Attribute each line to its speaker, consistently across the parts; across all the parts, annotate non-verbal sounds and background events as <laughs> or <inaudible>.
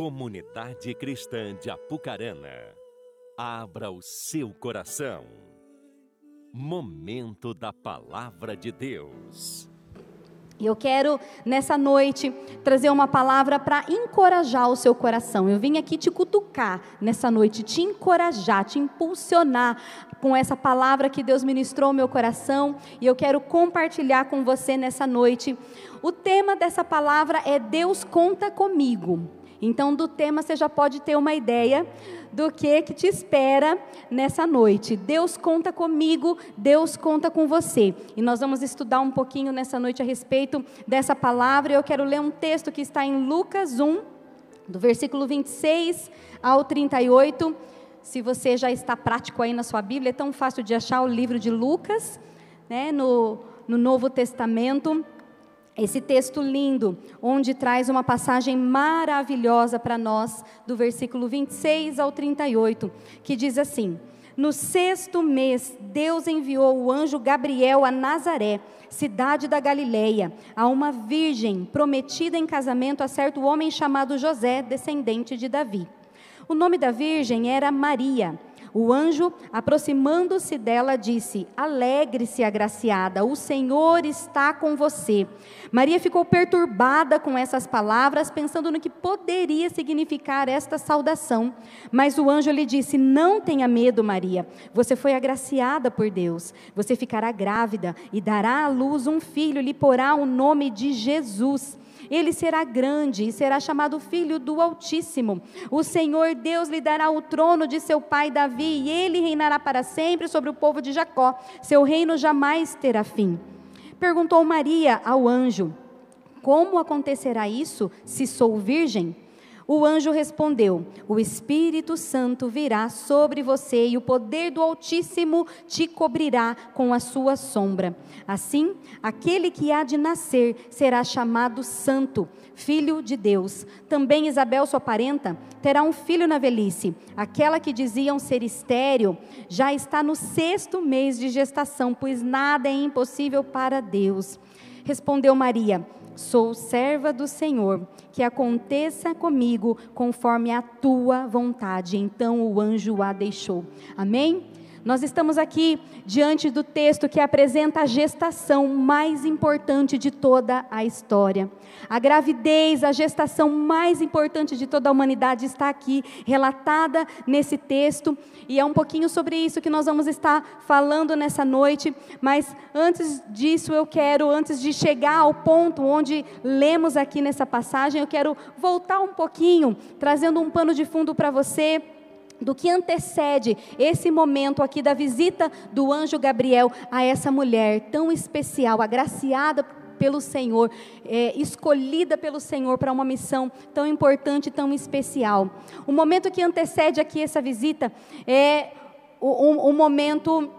Speaker 1: Comunidade Cristã de Apucarana, abra o seu coração. Momento da Palavra de Deus.
Speaker 2: E eu quero, nessa noite, trazer uma palavra para encorajar o seu coração. Eu vim aqui te cutucar nessa noite, te encorajar, te impulsionar com essa palavra que Deus ministrou ao meu coração. E eu quero compartilhar com você nessa noite. O tema dessa palavra é Deus conta comigo. Então, do tema você já pode ter uma ideia do que que te espera nessa noite. Deus conta comigo, Deus conta com você. E nós vamos estudar um pouquinho nessa noite a respeito dessa palavra. Eu quero ler um texto que está em Lucas 1, do versículo 26 ao 38. Se você já está prático aí na sua Bíblia, é tão fácil de achar o livro de Lucas, né, no, no Novo Testamento esse texto lindo, onde traz uma passagem maravilhosa para nós, do versículo 26 ao 38, que diz assim: No sexto mês, Deus enviou o anjo Gabriel a Nazaré, cidade da Galileia, a uma virgem prometida em casamento a certo homem chamado José, descendente de Davi. O nome da virgem era Maria. O anjo, aproximando-se dela, disse: Alegre-se, agraciada, o Senhor está com você. Maria ficou perturbada com essas palavras, pensando no que poderia significar esta saudação. Mas o anjo lhe disse: Não tenha medo, Maria. Você foi agraciada por Deus. Você ficará grávida e dará à luz um filho, lhe porá o nome de Jesus. Ele será grande e será chamado Filho do Altíssimo. O Senhor Deus lhe dará o trono de seu pai Davi, e ele reinará para sempre sobre o povo de Jacó. Seu reino jamais terá fim. Perguntou Maria ao anjo: Como acontecerá isso se sou virgem? O anjo respondeu: O Espírito Santo virá sobre você e o poder do Altíssimo te cobrirá com a sua sombra. Assim, aquele que há de nascer será chamado Santo, Filho de Deus. Também Isabel, sua parenta, terá um filho na velhice. Aquela que diziam ser estéril já está no sexto mês de gestação, pois nada é impossível para Deus. Respondeu Maria: Sou serva do Senhor, que aconteça comigo conforme a tua vontade. Então o anjo a deixou. Amém? Nós estamos aqui diante do texto que apresenta a gestação mais importante de toda a história. A gravidez, a gestação mais importante de toda a humanidade está aqui relatada nesse texto, e é um pouquinho sobre isso que nós vamos estar falando nessa noite, mas antes disso eu quero, antes de chegar ao ponto onde lemos aqui nessa passagem, eu quero voltar um pouquinho, trazendo um pano de fundo para você do que antecede esse momento aqui da visita do anjo Gabriel a essa mulher tão especial, agraciada pelo Senhor, é, escolhida pelo Senhor para uma missão tão importante, tão especial. O momento que antecede aqui essa visita é o, o, o momento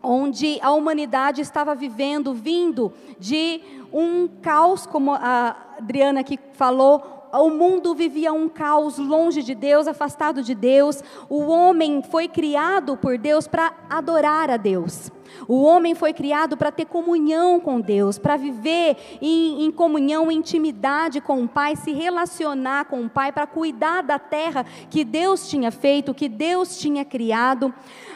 Speaker 2: onde a humanidade estava vivendo, vindo de um caos, como a Adriana aqui falou, o mundo vivia um caos longe de Deus, afastado de Deus. O homem foi criado por Deus para adorar a Deus. O homem foi criado para ter comunhão com Deus, para viver em, em, comunhão, intimidade com o Pai, se relacionar com o Pai, para cuidar da terra que Deus tinha feito, que Deus tinha criado.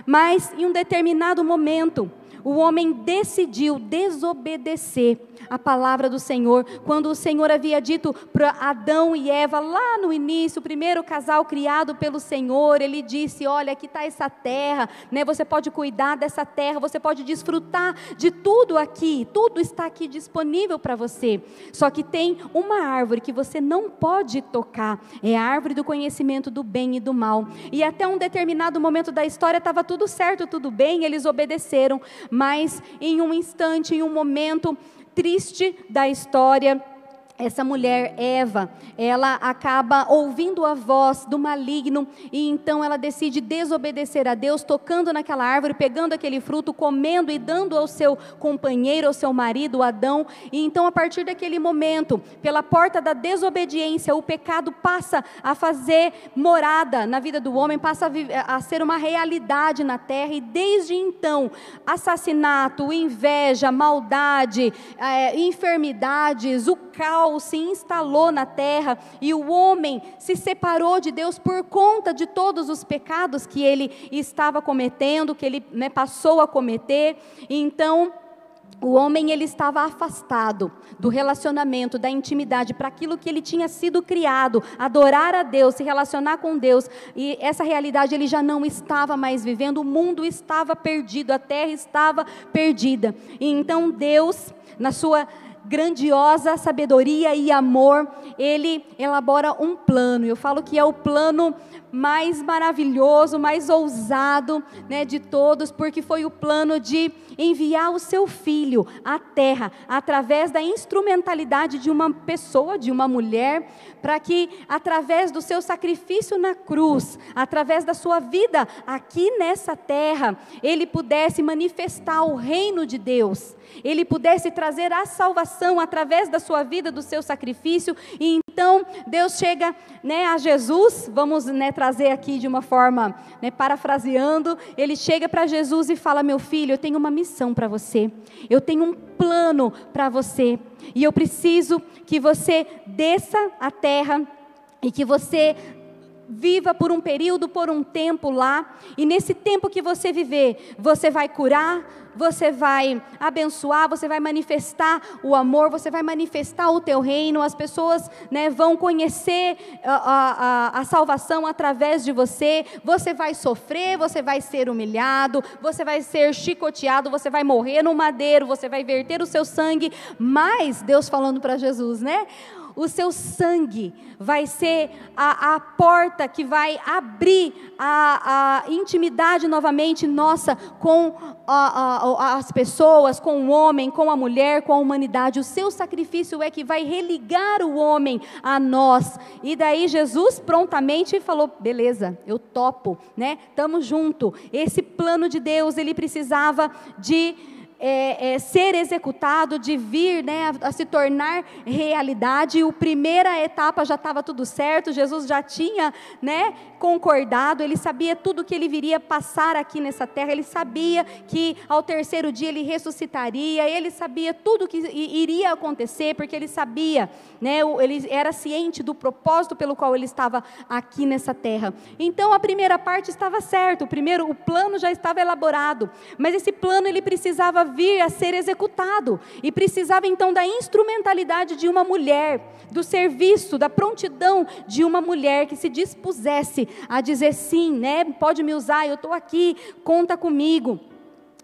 Speaker 2: Mas em um determinado momento, o homem decidiu desobedecer a palavra do Senhor, quando o Senhor havia dito para Adão e Eva, lá no início, o primeiro casal criado pelo Senhor, ele disse: Olha, aqui está essa terra, né? você pode cuidar dessa terra, você pode desfrutar de tudo aqui, tudo está aqui disponível para você. Só que tem uma árvore que você não pode tocar, é a árvore do conhecimento do bem e do mal. E até um determinado momento da história estava tudo certo, tudo bem, eles obedeceram, mas em um instante, em um momento triste da história essa mulher, Eva, ela acaba ouvindo a voz do maligno e então ela decide desobedecer a Deus, tocando naquela árvore, pegando aquele fruto, comendo e dando ao seu companheiro, ao seu marido, Adão. E então, a partir daquele momento, pela porta da desobediência, o pecado passa a fazer morada na vida do homem, passa a, a ser uma realidade na terra, e desde então, assassinato, inveja, maldade, é, enfermidades, o caos se instalou na terra e o homem se separou de Deus por conta de todos os pecados que ele estava cometendo, que ele né, passou a cometer. Então o homem ele estava afastado do relacionamento, da intimidade, para aquilo que ele tinha sido criado, adorar a Deus, se relacionar com Deus. E essa realidade ele já não estava mais vivendo, o mundo estava perdido, a terra estava perdida. E então Deus, na sua grandiosa sabedoria e amor, ele elabora um plano. Eu falo que é o plano mais maravilhoso, mais ousado né, de todos, porque foi o plano de enviar o seu filho à terra, através da instrumentalidade de uma pessoa, de uma mulher, para que, através do seu sacrifício na cruz, através da sua vida aqui nessa terra, ele pudesse manifestar o reino de Deus, ele pudesse trazer a salvação através da sua vida, do seu sacrifício, e então Deus chega né, a Jesus, vamos né, trazer aqui de uma forma, né, parafraseando, ele chega para Jesus e fala: Meu filho, eu tenho uma missão para você, eu tenho um plano para você, e eu preciso que você desça a terra e que você viva por um período, por um tempo lá, e nesse tempo que você viver, você vai curar, você vai abençoar, você vai manifestar o amor, você vai manifestar o teu reino, as pessoas né, vão conhecer a, a, a salvação através de você, você vai sofrer, você vai ser humilhado, você vai ser chicoteado, você vai morrer no madeiro, você vai verter o seu sangue, mas Deus falando para Jesus, né? O seu sangue vai ser a, a porta que vai abrir a, a intimidade novamente nossa com a, as pessoas, com o homem, com a mulher, com a humanidade. O seu sacrifício é que vai religar o homem a nós. E daí Jesus prontamente falou: beleza, eu topo, né? Estamos junto. Esse plano de Deus ele precisava de é, é, ser executado, de vir né, a, a, se tornar realidade. O primeira etapa já estava tudo certo, Jesus já tinha né, concordado, ele sabia tudo que ele viria passar aqui nessa terra, ele sabia que ao terceiro dia ele ressuscitaria, ele sabia tudo que iria acontecer, porque ele sabia, né, ele era ciente do propósito pelo qual ele estava aqui nessa terra. Então a primeira parte estava certo, o primeiro, o plano já estava elaborado, mas esse plano ele precisava vir a ser executado e precisava então da instrumentalidade de uma mulher, do serviço, da prontidão de uma mulher que se dispusesse a dizer sim, né? Pode me usar, eu estou aqui, conta comigo.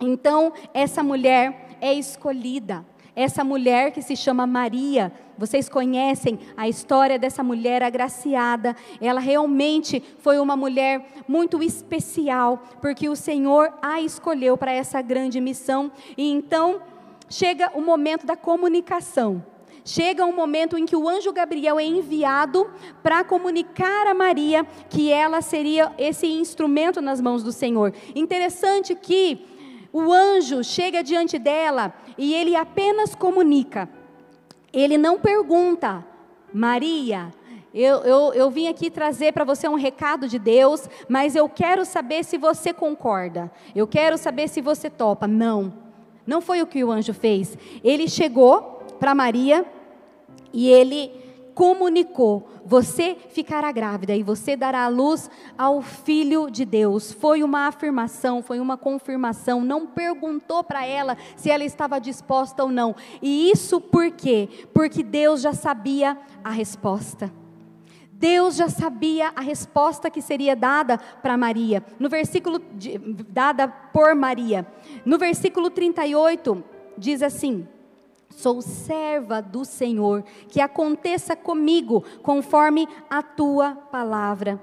Speaker 2: Então, essa mulher é escolhida. Essa mulher que se chama Maria, vocês conhecem a história dessa mulher agraciada. Ela realmente foi uma mulher muito especial, porque o Senhor a escolheu para essa grande missão. E então chega o momento da comunicação. Chega um momento em que o anjo Gabriel é enviado para comunicar a Maria que ela seria esse instrumento nas mãos do Senhor. Interessante que o anjo chega diante dela e ele apenas comunica. Ele não pergunta, Maria, eu, eu, eu vim aqui trazer para você um recado de Deus, mas eu quero saber se você concorda. Eu quero saber se você topa. Não, não foi o que o anjo fez. Ele chegou para Maria e ele comunicou: você ficará grávida e você dará a luz ao filho de Deus. Foi uma afirmação, foi uma confirmação. Não perguntou para ela se ela estava disposta ou não. E isso por quê? Porque Deus já sabia a resposta. Deus já sabia a resposta que seria dada para Maria. No versículo de, dada por Maria. No versículo 38 diz assim: Sou serva do Senhor, que aconteça comigo conforme a tua palavra.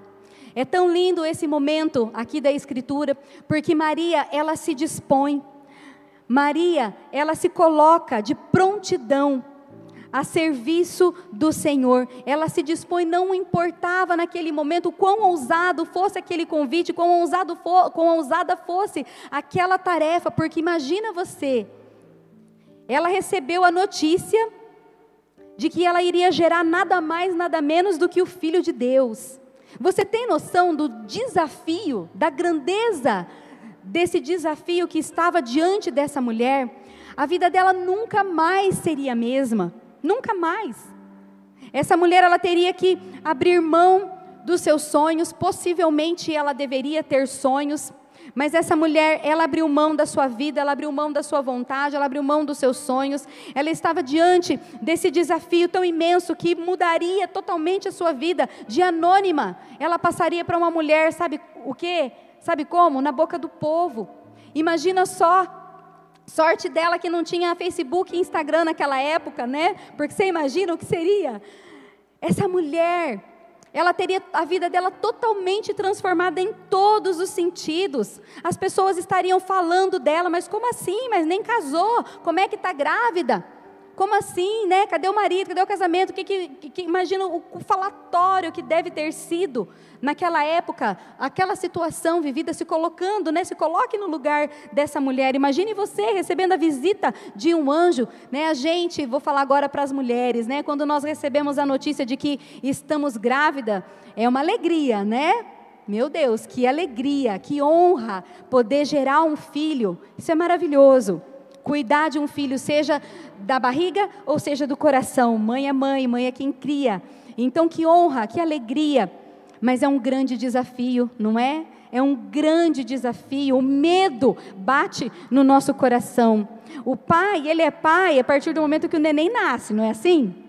Speaker 2: É tão lindo esse momento aqui da escritura, porque Maria, ela se dispõe. Maria, ela se coloca de prontidão a serviço do Senhor. Ela se dispõe, não importava naquele momento quão ousado fosse aquele convite, quão, ousado for, quão ousada fosse aquela tarefa, porque imagina você, ela recebeu a notícia de que ela iria gerar nada mais, nada menos do que o Filho de Deus. Você tem noção do desafio, da grandeza desse desafio que estava diante dessa mulher? A vida dela nunca mais seria a mesma, nunca mais. Essa mulher ela teria que abrir mão dos seus sonhos, possivelmente ela deveria ter sonhos, mas essa mulher, ela abriu mão da sua vida, ela abriu mão da sua vontade, ela abriu mão dos seus sonhos. Ela estava diante desse desafio tão imenso que mudaria totalmente a sua vida. De anônima, ela passaria para uma mulher, sabe o quê? Sabe como? Na boca do povo. Imagina só Sorte dela que não tinha Facebook e Instagram naquela época, né? Porque você imagina o que seria? Essa mulher ela teria a vida dela totalmente transformada em todos os sentidos. As pessoas estariam falando dela, mas como assim? Mas nem casou? Como é que está grávida? Como assim, né? Cadê o marido? Cadê o casamento? Que, que, que, imagina o, o falatório que deve ter sido naquela época, aquela situação vivida, se colocando, né? Se coloque no lugar dessa mulher. Imagine você recebendo a visita de um anjo, né? A gente, vou falar agora para as mulheres, né? Quando nós recebemos a notícia de que estamos grávida, é uma alegria, né? Meu Deus, que alegria, que honra poder gerar um filho. Isso é maravilhoso. Cuidar de um filho, seja da barriga ou seja do coração. Mãe é mãe, mãe é quem cria. Então, que honra, que alegria. Mas é um grande desafio, não é? É um grande desafio. O medo bate no nosso coração. O pai, ele é pai a partir do momento que o neném nasce, não é assim?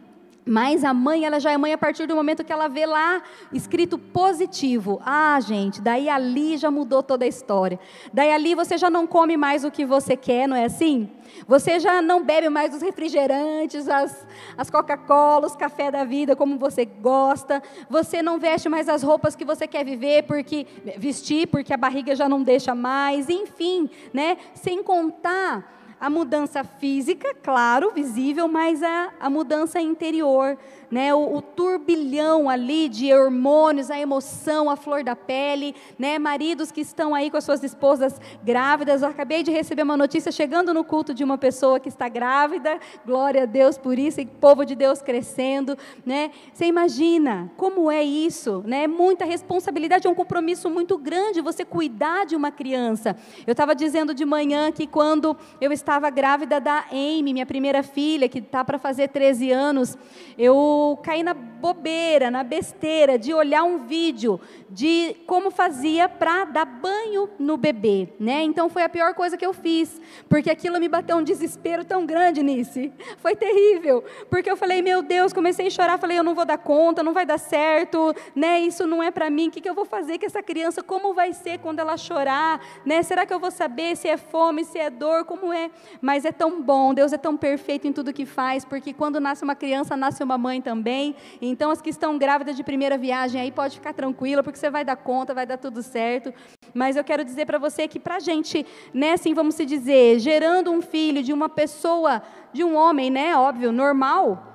Speaker 2: Mas a mãe, ela já é mãe a partir do momento que ela vê lá escrito positivo. Ah, gente, daí ali já mudou toda a história. Daí ali você já não come mais o que você quer, não é assim? Você já não bebe mais os refrigerantes, as, as Coca-Cola, os café da vida como você gosta. Você não veste mais as roupas que você quer viver porque vestir, porque a barriga já não deixa mais. Enfim, né? Sem contar a mudança física, claro, visível, mas a, a mudança interior, né, o, o, turbilhão ali de hormônios, a emoção, a flor da pele, né, maridos que estão aí com as suas esposas grávidas. Eu acabei de receber uma notícia chegando no culto de uma pessoa que está grávida, glória a Deus por isso, e povo de Deus crescendo, né? Você imagina como é isso, né? Muita responsabilidade, é um compromisso muito grande você cuidar de uma criança. Eu estava dizendo de manhã que quando eu estava grávida da Amy, minha primeira filha, que está para fazer 13 anos, eu caí na bobeira, na besteira de olhar um vídeo de como fazia para dar banho no bebê, né? Então foi a pior coisa que eu fiz, porque aquilo me bateu um desespero tão grande nisso. Foi terrível, porque eu falei, meu Deus, comecei a chorar, falei, eu não vou dar conta, não vai dar certo, né? Isso não é para mim. O que, que eu vou fazer com essa criança? Como vai ser quando ela chorar, né? Será que eu vou saber se é fome, se é dor, como é? Mas é tão bom, Deus é tão perfeito em tudo que faz, porque quando nasce uma criança, nasce uma mãe também. Então as que estão grávidas de primeira viagem aí pode ficar tranquila, porque você vai dar conta, vai dar tudo certo. Mas eu quero dizer para você que para a gente, né, assim vamos se dizer, gerando um filho de uma pessoa, de um homem, né, óbvio, normal,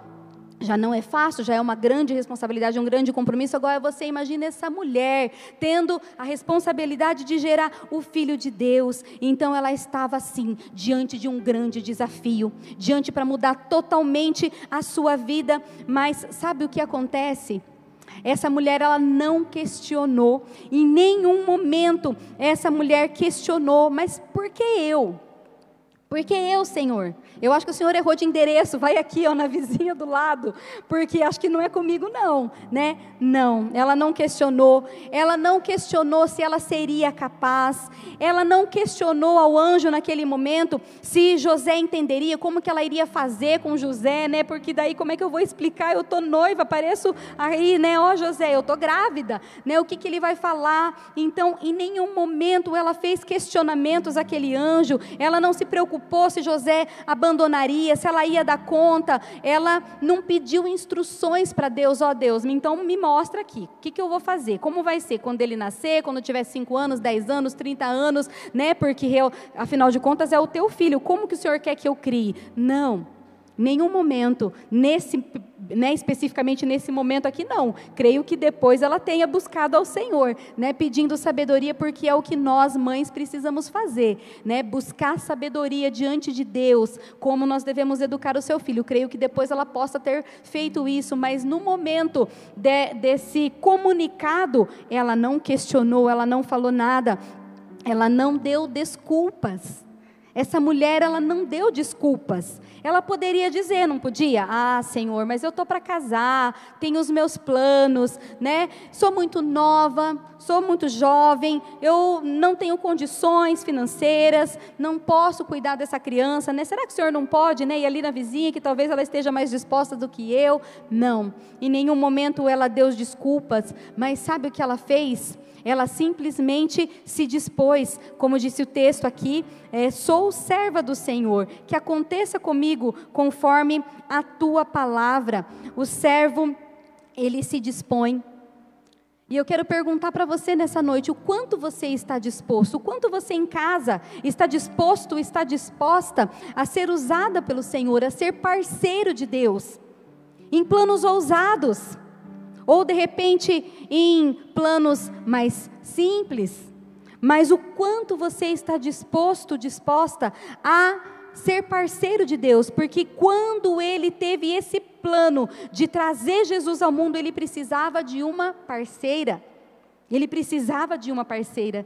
Speaker 2: já não é fácil, já é uma grande responsabilidade, um grande compromisso. Agora você imagina essa mulher tendo a responsabilidade de gerar o filho de Deus. Então ela estava assim, diante de um grande desafio, diante para mudar totalmente a sua vida. Mas sabe o que acontece? Essa mulher ela não questionou, em nenhum momento essa mulher questionou, mas por que eu? Por que eu, Senhor? Eu acho que o senhor errou de endereço, vai aqui, ó, na vizinha do lado, porque acho que não é comigo não, né? Não, ela não questionou, ela não questionou se ela seria capaz, ela não questionou ao anjo naquele momento se José entenderia, como que ela iria fazer com José, né? Porque daí como é que eu vou explicar? Eu tô noiva, apareço aí, né? Ó José, eu tô grávida, né? O que que ele vai falar? Então, em nenhum momento ela fez questionamentos àquele anjo, ela não se preocupou se José abandonaria, se ela ia dar conta, ela não pediu instruções para Deus, ó oh, Deus, então me mostra aqui, o que, que eu vou fazer, como vai ser quando ele nascer, quando tiver 5 anos, 10 anos, 30 anos, né? Porque eu, afinal de contas é o teu filho, como que o Senhor quer que eu crie? Não nenhum momento, nesse, né, especificamente nesse momento aqui, não. Creio que depois ela tenha buscado ao Senhor, né, pedindo sabedoria, porque é o que nós, mães, precisamos fazer, né, buscar sabedoria diante de Deus, como nós devemos educar o seu filho. Creio que depois ela possa ter feito isso, mas no momento de, desse comunicado, ela não questionou, ela não falou nada, ela não deu desculpas. Essa mulher, ela não deu desculpas. Ela poderia dizer, não podia? Ah, Senhor, mas eu tô para casar, tenho os meus planos, né? Sou muito nova, sou muito jovem, eu não tenho condições financeiras, não posso cuidar dessa criança, né? Será que o Senhor não pode, né? Ir ali na vizinha que talvez ela esteja mais disposta do que eu? Não. Em nenhum momento ela deu desculpas, mas sabe o que ela fez? Ela simplesmente se dispôs, como disse o texto aqui, é, sou serva do Senhor, que aconteça comigo conforme a tua palavra. O servo, ele se dispõe. E eu quero perguntar para você nessa noite: o quanto você está disposto, o quanto você em casa está disposto, está disposta a ser usada pelo Senhor, a ser parceiro de Deus, em planos ousados ou de repente em planos mais simples, mas o quanto você está disposto, disposta a ser parceiro de Deus, porque quando ele teve esse plano de trazer Jesus ao mundo, ele precisava de uma parceira. Ele precisava de uma parceira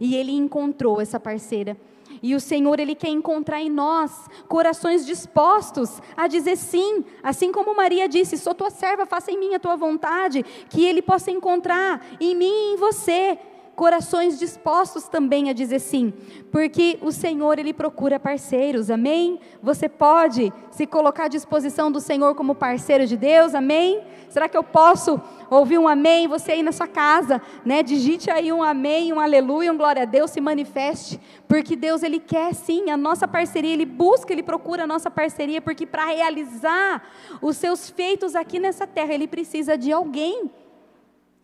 Speaker 2: e ele encontrou essa parceira. E o Senhor, Ele quer encontrar em nós corações dispostos a dizer sim, assim como Maria disse: Sou tua serva, faça em mim a tua vontade, que Ele possa encontrar em mim e em você corações dispostos também a dizer sim, porque o Senhor ele procura parceiros, amém? Você pode se colocar à disposição do Senhor como parceiro de Deus, amém? Será que eu posso ouvir um amém? Você aí na sua casa, né? Digite aí um amém, um aleluia, um glória a Deus, se manifeste, porque Deus ele quer sim a nossa parceria, ele busca, ele procura a nossa parceria, porque para realizar os seus feitos aqui nessa terra, ele precisa de alguém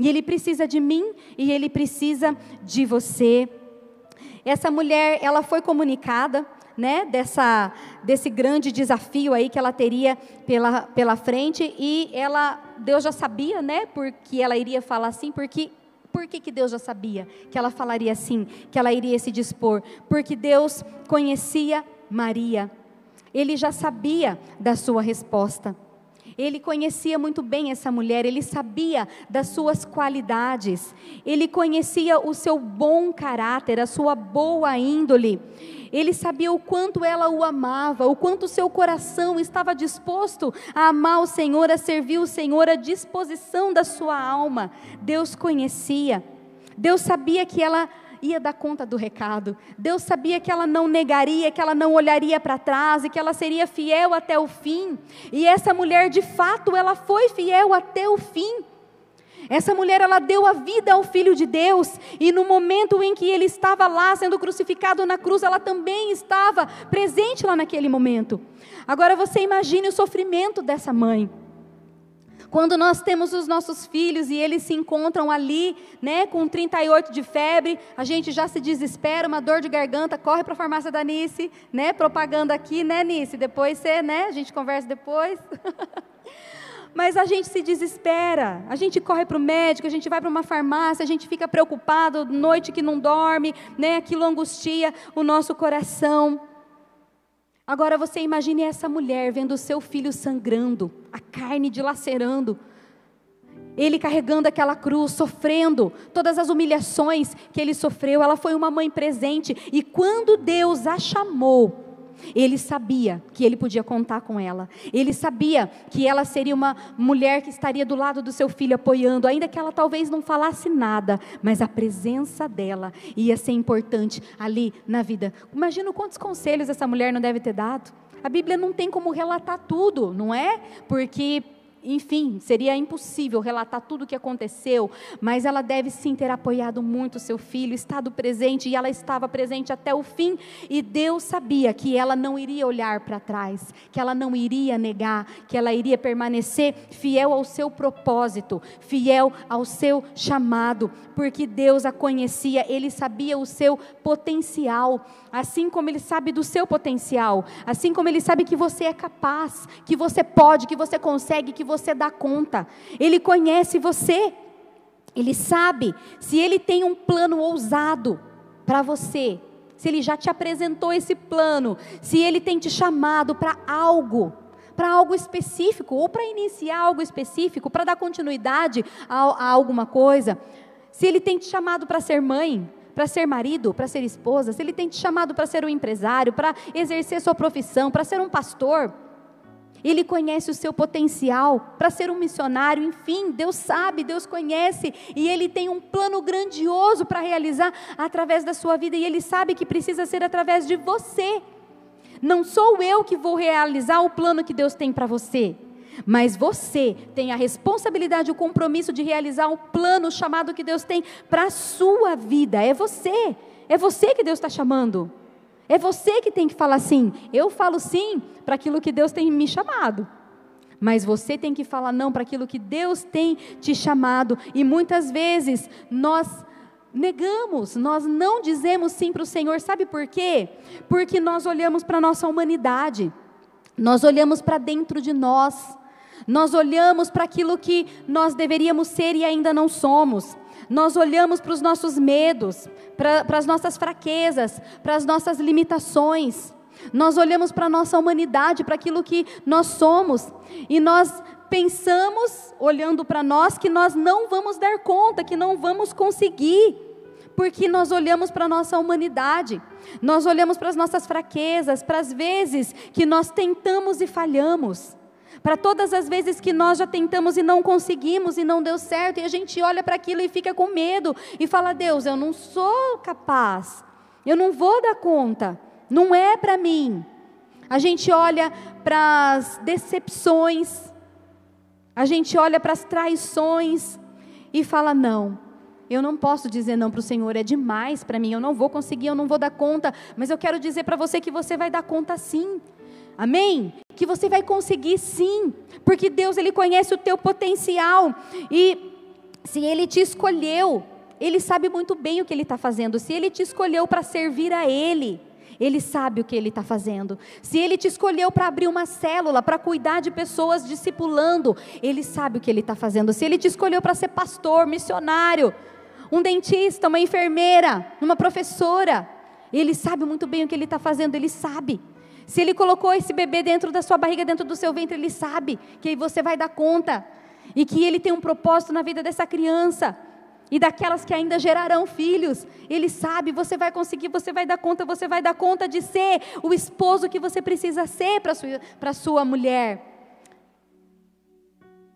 Speaker 2: e ele precisa de mim e ele precisa de você. Essa mulher, ela foi comunicada, né, dessa, desse grande desafio aí que ela teria pela, pela frente e ela, Deus já sabia, né, porque ela iria falar assim, porque por que, que Deus já sabia que ela falaria assim, que ela iria se dispor? Porque Deus conhecia Maria. Ele já sabia da sua resposta. Ele conhecia muito bem essa mulher, ele sabia das suas qualidades, ele conhecia o seu bom caráter, a sua boa índole. Ele sabia o quanto ela o amava, o quanto seu coração estava disposto a amar o Senhor, a servir o Senhor, a disposição da sua alma. Deus conhecia. Deus sabia que ela ia dar conta do recado. Deus sabia que ela não negaria, que ela não olharia para trás e que ela seria fiel até o fim. E essa mulher, de fato, ela foi fiel até o fim. Essa mulher, ela deu a vida ao Filho de Deus, e no momento em que ele estava lá sendo crucificado na cruz, ela também estava presente lá naquele momento. Agora você imagine o sofrimento dessa mãe. Quando nós temos os nossos filhos e eles se encontram ali, né, com 38 de febre, a gente já se desespera, uma dor de garganta, corre para a farmácia da Nice, né, propaganda aqui, né, Nice? Depois você, né, a gente conversa depois. <laughs> Mas a gente se desespera, a gente corre para o médico, a gente vai para uma farmácia, a gente fica preocupado, noite que não dorme, né, aquilo angustia o nosso coração. Agora você imagine essa mulher vendo o seu filho sangrando, a carne dilacerando, ele carregando aquela cruz, sofrendo todas as humilhações que ele sofreu. Ela foi uma mãe presente e quando Deus a chamou, ele sabia que ele podia contar com ela. Ele sabia que ela seria uma mulher que estaria do lado do seu filho apoiando, ainda que ela talvez não falasse nada, mas a presença dela ia ser importante ali na vida. Imagina quantos conselhos essa mulher não deve ter dado. A Bíblia não tem como relatar tudo, não é? Porque enfim, seria impossível relatar tudo o que aconteceu, mas ela deve sim ter apoiado muito seu filho, estado presente, e ela estava presente até o fim, e Deus sabia que ela não iria olhar para trás, que ela não iria negar, que ela iria permanecer fiel ao seu propósito, fiel ao seu chamado, porque Deus a conhecia, ele sabia o seu potencial, assim como ele sabe do seu potencial, assim como ele sabe que você é capaz, que você pode, que você consegue, que você dá conta. Ele conhece você. Ele sabe se ele tem um plano ousado para você, se ele já te apresentou esse plano, se ele tem te chamado para algo, para algo específico, ou para iniciar algo específico, para dar continuidade a, a, alguma coisa. Se ele tem te chamado para ser mãe, para ser marido, para ser esposa, se Ele tem te chamado para ser um empresário, para exercer sua profissão, para ser um pastor, Ele conhece o seu potencial para ser um missionário, enfim, Deus sabe, Deus conhece, e Ele tem um plano grandioso para realizar através da sua vida, e Ele sabe que precisa ser através de você. Não sou eu que vou realizar o plano que Deus tem para você. Mas você tem a responsabilidade, o compromisso de realizar o plano chamado que Deus tem para a sua vida. É você. É você que Deus está chamando. É você que tem que falar sim. Eu falo sim para aquilo que Deus tem me chamado. Mas você tem que falar não para aquilo que Deus tem te chamado. E muitas vezes nós negamos, nós não dizemos sim para o Senhor. Sabe por quê? Porque nós olhamos para a nossa humanidade. Nós olhamos para dentro de nós. Nós olhamos para aquilo que nós deveríamos ser e ainda não somos. Nós olhamos para os nossos medos, para, as nossas fraquezas, para as nossas limitações. Nós olhamos para a nossa humanidade, para aquilo que nós somos, e nós pensamos, olhando para nós, que nós não vamos dar conta, que não vamos conseguir, porque nós olhamos para a nossa humanidade, nós olhamos para as nossas fraquezas, para as vezes que nós tentamos e falhamos para todas as vezes que nós já tentamos e não conseguimos e não deu certo, e a gente olha para aquilo e fica com medo e fala: Deus, eu não sou capaz, eu não vou dar conta, não é para mim. A gente olha para as decepções, a gente olha para as traições e fala: não, eu não posso dizer não para o Senhor, é demais para mim, eu não vou conseguir, eu não vou dar conta, mas eu quero dizer para você que você vai dar conta sim. Amém? Que você vai conseguir sim, porque Deus ele conhece o teu potencial e se ele te escolheu, ele sabe muito bem o que ele está fazendo. Se ele te escolheu para servir a ele, ele sabe o que ele está fazendo. Se ele te escolheu para abrir uma célula, para cuidar de pessoas discipulando, ele sabe o que ele está fazendo. Se ele te escolheu para ser pastor, missionário, um dentista, uma enfermeira, uma professora, ele sabe muito bem o que ele está fazendo, ele sabe. Se Ele colocou esse bebê dentro da sua barriga, dentro do seu ventre, Ele sabe que você vai dar conta. E que Ele tem um propósito na vida dessa criança. E daquelas que ainda gerarão filhos. Ele sabe, você vai conseguir, você vai dar conta, você vai dar conta de ser o esposo que você precisa ser para sua, sua mulher.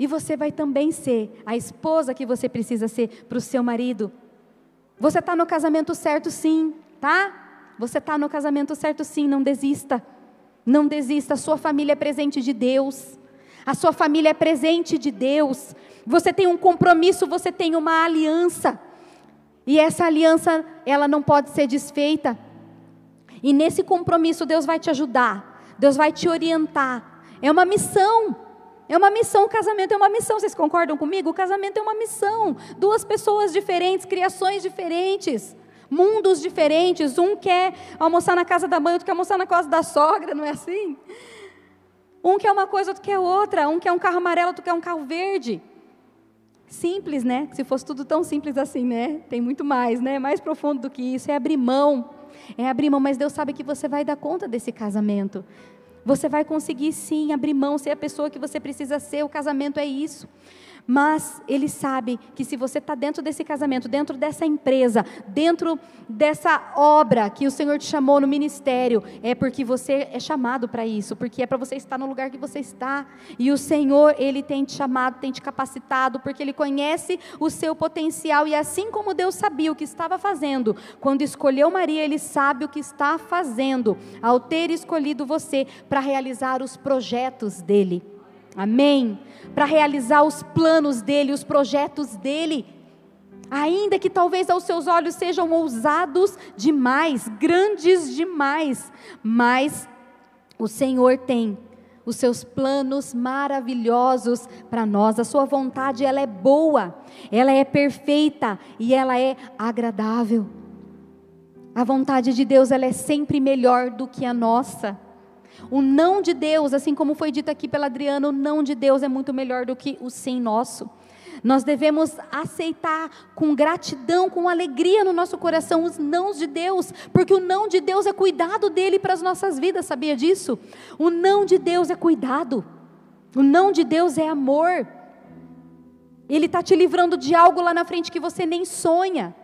Speaker 2: E você vai também ser a esposa que você precisa ser para o seu marido. Você está no casamento certo, sim, tá? Você está no casamento certo, sim, não desista. Não desista, a sua família é presente de Deus. A sua família é presente de Deus. Você tem um compromisso, você tem uma aliança. E essa aliança, ela não pode ser desfeita. E nesse compromisso Deus vai te ajudar. Deus vai te orientar. É uma missão. É uma missão, o casamento é uma missão. Vocês concordam comigo? O casamento é uma missão. Duas pessoas diferentes, criações diferentes mundos diferentes. Um quer almoçar na casa da mãe, outro quer almoçar na casa da sogra, não é assim? Um quer uma coisa, outro quer outra. Um quer um carro amarelo, outro quer um carro verde. Simples, né? Se fosse tudo tão simples assim, né? Tem muito mais, né? Mais profundo do que isso. É abrir mão. É abrir mão, mas Deus sabe que você vai dar conta desse casamento. Você vai conseguir sim abrir mão, ser a pessoa que você precisa ser. O casamento é isso. Mas ele sabe que se você está dentro desse casamento, dentro dessa empresa, dentro dessa obra que o Senhor te chamou no ministério, é porque você é chamado para isso, porque é para você estar no lugar que você está. E o Senhor, Ele tem te chamado, tem te capacitado, porque Ele conhece o seu potencial. E assim como Deus sabia o que estava fazendo, quando escolheu Maria, Ele sabe o que está fazendo, ao ter escolhido você para realizar os projetos dEle. Amém? Para realizar os planos dele, os projetos dele. Ainda que talvez aos seus olhos sejam ousados demais, grandes demais, mas o Senhor tem os seus planos maravilhosos para nós. A sua vontade ela é boa, ela é perfeita e ela é agradável. A vontade de Deus ela é sempre melhor do que a nossa. O não de Deus, assim como foi dito aqui pela Adriana, o não de Deus é muito melhor do que o sim nosso. Nós devemos aceitar com gratidão, com alegria no nosso coração os nãos de Deus, porque o não de Deus é cuidado dele para as nossas vidas, sabia disso? O não de Deus é cuidado, o não de Deus é amor. Ele está te livrando de algo lá na frente que você nem sonha.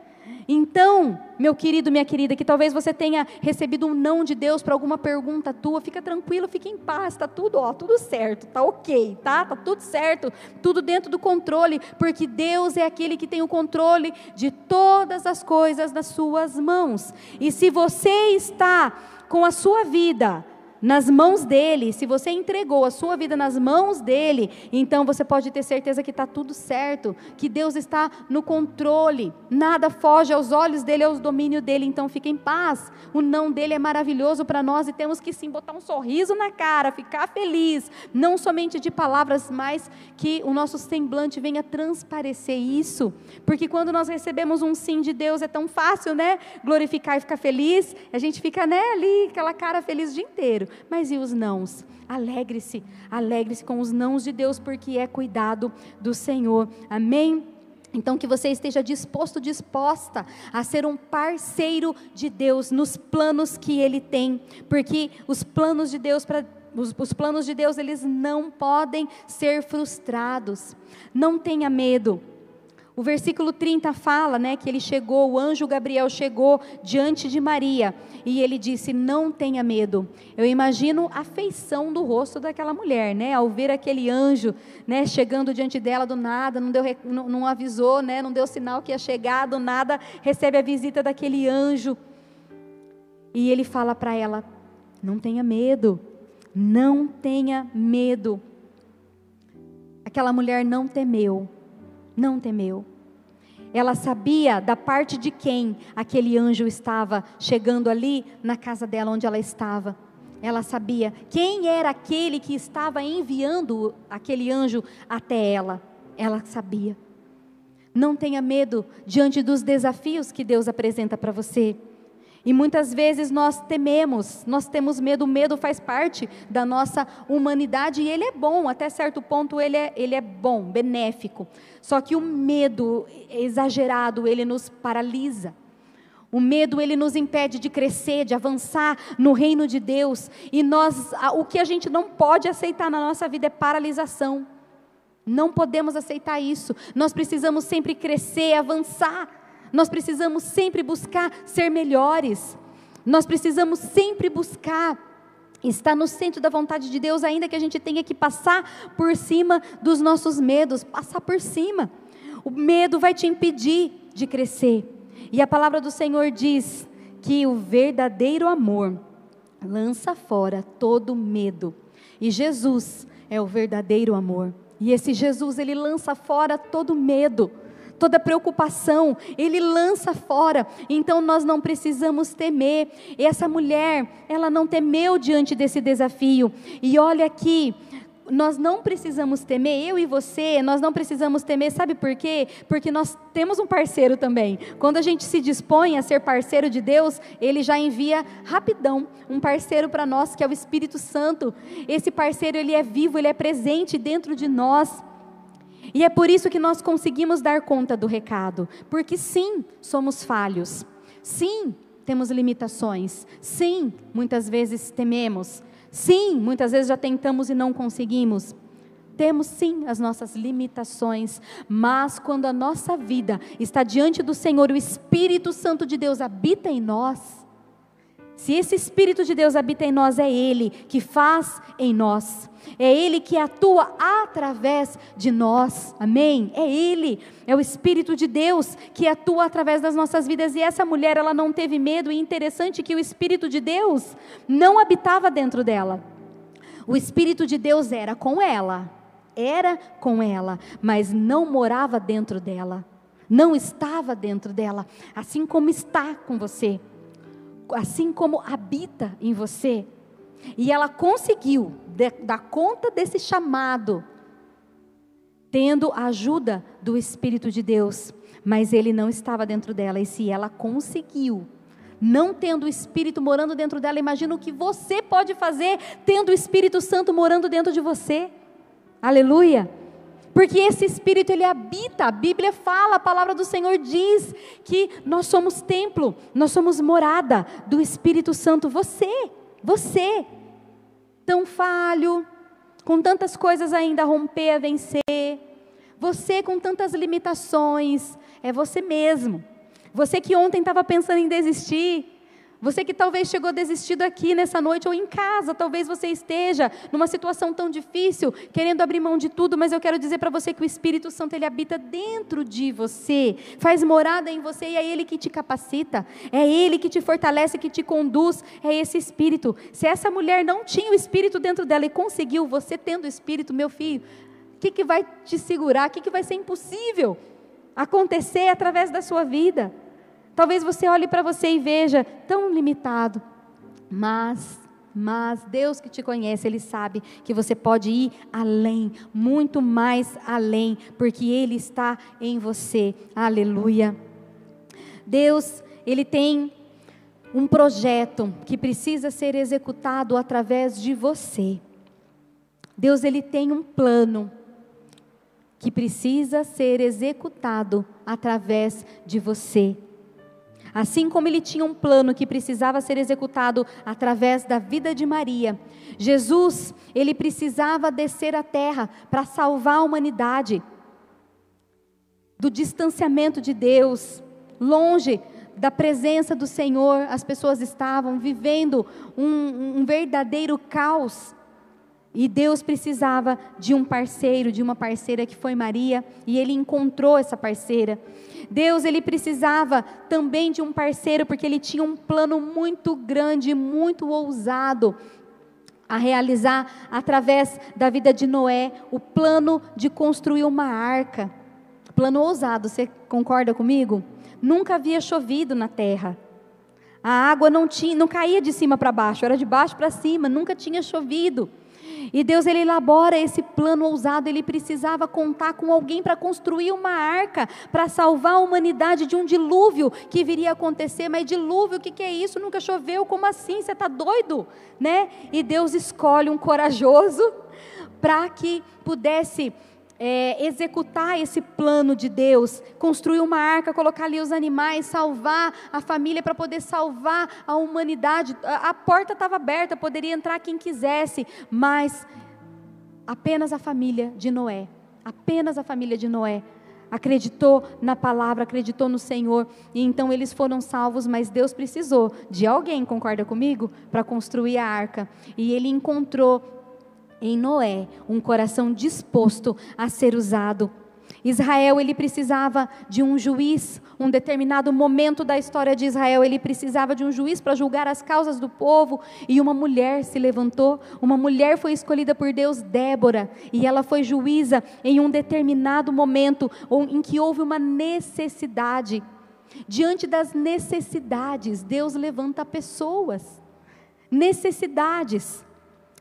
Speaker 2: Então, meu querido, minha querida, que talvez você tenha recebido um não de Deus para alguma pergunta tua, fica tranquilo, fica em paz, está tudo, ó, tudo certo, tá ok, tá? Tá tudo certo, tudo dentro do controle, porque Deus é aquele que tem o controle de todas as coisas nas suas mãos. E se você está com a sua vida nas mãos dele, se você entregou a sua vida nas mãos dele, então você pode ter certeza que está tudo certo, que Deus está no controle, nada foge aos olhos dele, aos domínios dele, então fique em paz. O não dele é maravilhoso para nós e temos que sim botar um sorriso na cara, ficar feliz, não somente de palavras, mas que o nosso semblante venha transparecer isso, porque quando nós recebemos um sim de Deus é tão fácil, né? Glorificar e ficar feliz, a gente fica né, ali, aquela cara feliz o dia inteiro. Mas e os nãos? Alegre-se, alegre-se com os nãos de Deus, porque é cuidado do Senhor. Amém? Então, que você esteja disposto, disposta a ser um parceiro de Deus nos planos que Ele tem, porque os planos de Deus para os, os, planos de Deus eles não podem ser frustrados. Não tenha medo. O versículo 30 fala, né, que ele chegou, o anjo Gabriel chegou diante de Maria e ele disse: "Não tenha medo". Eu imagino a feição do rosto daquela mulher, né, ao ver aquele anjo, né, chegando diante dela do nada, não deu não, não avisou, né, não deu sinal que ia chegar, do nada recebe a visita daquele anjo. E ele fala para ela: "Não tenha medo. Não tenha medo". Aquela mulher não temeu não temeu. Ela sabia da parte de quem aquele anjo estava chegando ali na casa dela onde ela estava. Ela sabia quem era aquele que estava enviando aquele anjo até ela. Ela sabia. Não tenha medo diante dos desafios que Deus apresenta para você. E muitas vezes nós tememos, nós temos medo, o medo faz parte da nossa humanidade e ele é bom, até certo ponto ele é, ele é bom, benéfico. Só que o medo exagerado, ele nos paralisa. O medo ele nos impede de crescer, de avançar no reino de Deus. E nós, o que a gente não pode aceitar na nossa vida é paralisação. Não podemos aceitar isso. Nós precisamos sempre crescer, avançar. Nós precisamos sempre buscar ser melhores. Nós precisamos sempre buscar estar no centro da vontade de Deus, ainda que a gente tenha que passar por cima dos nossos medos, passar por cima. O medo vai te impedir de crescer. E a palavra do Senhor diz que o verdadeiro amor lança fora todo medo. E Jesus é o verdadeiro amor. E esse Jesus, ele lança fora todo medo toda preocupação, ele lança fora. Então nós não precisamos temer. E essa mulher, ela não temeu diante desse desafio. E olha aqui, nós não precisamos temer, eu e você, nós não precisamos temer, sabe por quê? Porque nós temos um parceiro também. Quando a gente se dispõe a ser parceiro de Deus, ele já envia rapidão um parceiro para nós, que é o Espírito Santo. Esse parceiro, ele é vivo, ele é presente dentro de nós. E é por isso que nós conseguimos dar conta do recado, porque sim, somos falhos, sim, temos limitações, sim, muitas vezes tememos, sim, muitas vezes já tentamos e não conseguimos. Temos sim as nossas limitações, mas quando a nossa vida está diante do Senhor, o Espírito Santo de Deus habita em nós, se esse Espírito de Deus habita em nós, é Ele que faz em nós. É Ele que atua através de nós. Amém? É Ele, é o Espírito de Deus que atua através das nossas vidas. E essa mulher, ela não teve medo. E interessante que o Espírito de Deus não habitava dentro dela. O Espírito de Deus era com ela. Era com ela, mas não morava dentro dela. Não estava dentro dela, assim como está com você assim como habita em você. E ela conseguiu dar conta desse chamado, tendo a ajuda do Espírito de Deus, mas ele não estava dentro dela. E se ela conseguiu, não tendo o Espírito morando dentro dela, imagina o que você pode fazer tendo o Espírito Santo morando dentro de você. Aleluia! Porque esse espírito ele habita, a Bíblia fala, a palavra do Senhor diz que nós somos templo, nós somos morada do Espírito Santo. Você, você, tão falho, com tantas coisas ainda a romper, a vencer, você com tantas limitações, é você mesmo. Você que ontem estava pensando em desistir, você que talvez chegou desistido aqui nessa noite ou em casa, talvez você esteja numa situação tão difícil, querendo abrir mão de tudo, mas eu quero dizer para você que o Espírito Santo ele habita dentro de você, faz morada em você e é ele que te capacita, é ele que te fortalece, que te conduz, é esse Espírito. Se essa mulher não tinha o Espírito dentro dela e conseguiu, você tendo o Espírito, meu filho, o que, que vai te segurar? O que, que vai ser impossível acontecer através da sua vida? Talvez você olhe para você e veja tão limitado, mas mas Deus que te conhece, Ele sabe que você pode ir além, muito mais além, porque Ele está em você. Aleluia. Deus, Ele tem um projeto que precisa ser executado através de você. Deus, Ele tem um plano que precisa ser executado através de você. Assim como ele tinha um plano que precisava ser executado através da vida de Maria, Jesus, ele precisava descer à terra para salvar a humanidade do distanciamento de Deus, longe da presença do Senhor, as pessoas estavam vivendo um, um verdadeiro caos. E Deus precisava de um parceiro, de uma parceira que foi Maria, e ele encontrou essa parceira. Deus ele precisava também de um parceiro porque ele tinha um plano muito grande, muito ousado a realizar através da vida de Noé, o plano de construir uma arca. Plano ousado, você concorda comigo? Nunca havia chovido na terra. A água não tinha, não caía de cima para baixo, era de baixo para cima, nunca tinha chovido. E Deus ele elabora esse plano ousado, ele precisava contar com alguém para construir uma arca, para salvar a humanidade de um dilúvio que viria a acontecer. Mas dilúvio, o que, que é isso? Nunca choveu, como assim? Você está doido? Né? E Deus escolhe um corajoso para que pudesse é, executar esse plano de Deus, construir uma arca, colocar ali os animais, salvar a família para poder salvar a humanidade. A, a porta estava aberta, poderia entrar quem quisesse, mas apenas a família de Noé, apenas a família de Noé acreditou na palavra, acreditou no Senhor, e então eles foram salvos, mas Deus precisou de alguém, concorda comigo, para construir a arca. E ele encontrou em Noé um coração disposto a ser usado. Israel, ele precisava de um juiz, um determinado momento da história de Israel, ele precisava de um juiz para julgar as causas do povo, e uma mulher se levantou, uma mulher foi escolhida por Deus, Débora, e ela foi juíza em um determinado momento em que houve uma necessidade. Diante das necessidades, Deus levanta pessoas. Necessidades.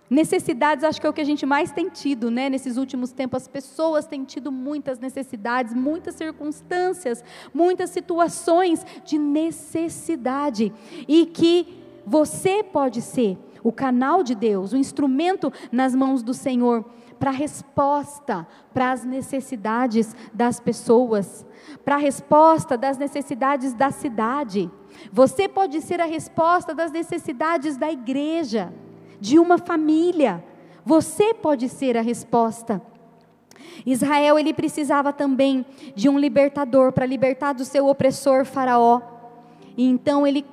Speaker 2: Necessidades, acho que é o que a gente mais tem tido, né? Nesses últimos tempos, as pessoas têm tido muitas necessidades, muitas circunstâncias, muitas situações de necessidade. E que você pode ser o canal de Deus, o instrumento nas mãos do Senhor para resposta para as necessidades das pessoas, para a resposta das necessidades da cidade. Você pode ser a resposta das necessidades da igreja de uma família. Você pode ser a resposta. Israel ele precisava também de um libertador para libertar do seu opressor Faraó. E então ele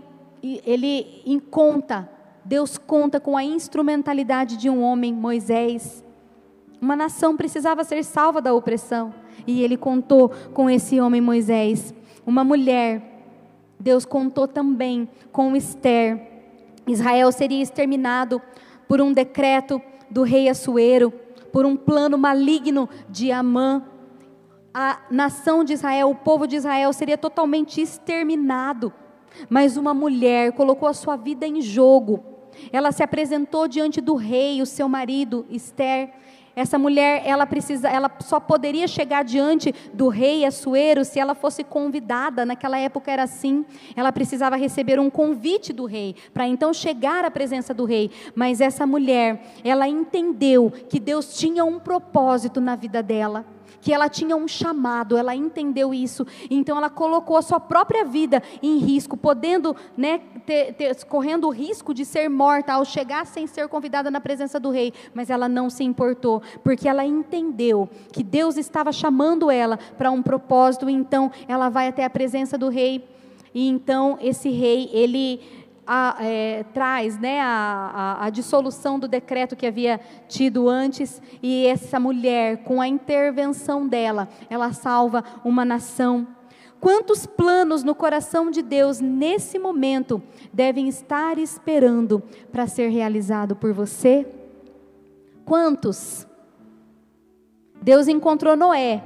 Speaker 2: ele conta, Deus conta com a instrumentalidade de um homem, Moisés. Uma nação precisava ser salva da opressão, e ele contou com esse homem Moisés. Uma mulher, Deus contou também com Esther. Israel seria exterminado por um decreto do rei Assuero, por um plano maligno de Amã. A nação de Israel, o povo de Israel seria totalmente exterminado. Mas uma mulher colocou a sua vida em jogo. Ela se apresentou diante do rei, o seu marido, Esther, essa mulher, ela precisa, ela só poderia chegar diante do rei Assuero se ela fosse convidada. Naquela época era assim. Ela precisava receber um convite do rei para então chegar à presença do rei. Mas essa mulher, ela entendeu que Deus tinha um propósito na vida dela que ela tinha um chamado, ela entendeu isso, então ela colocou a sua própria vida em risco, podendo, né, ter, ter, correndo o risco de ser morta ao chegar sem ser convidada na presença do rei, mas ela não se importou, porque ela entendeu que Deus estava chamando ela para um propósito, então ela vai até a presença do rei. E então esse rei, ele a, é, traz né, a, a, a, dissolução do decreto que havia tido antes, e essa mulher, com a intervenção dela, ela salva uma nação. Quantos planos no coração de Deus nesse momento devem estar esperando para ser realizado por você? Quantos? Deus encontrou Noé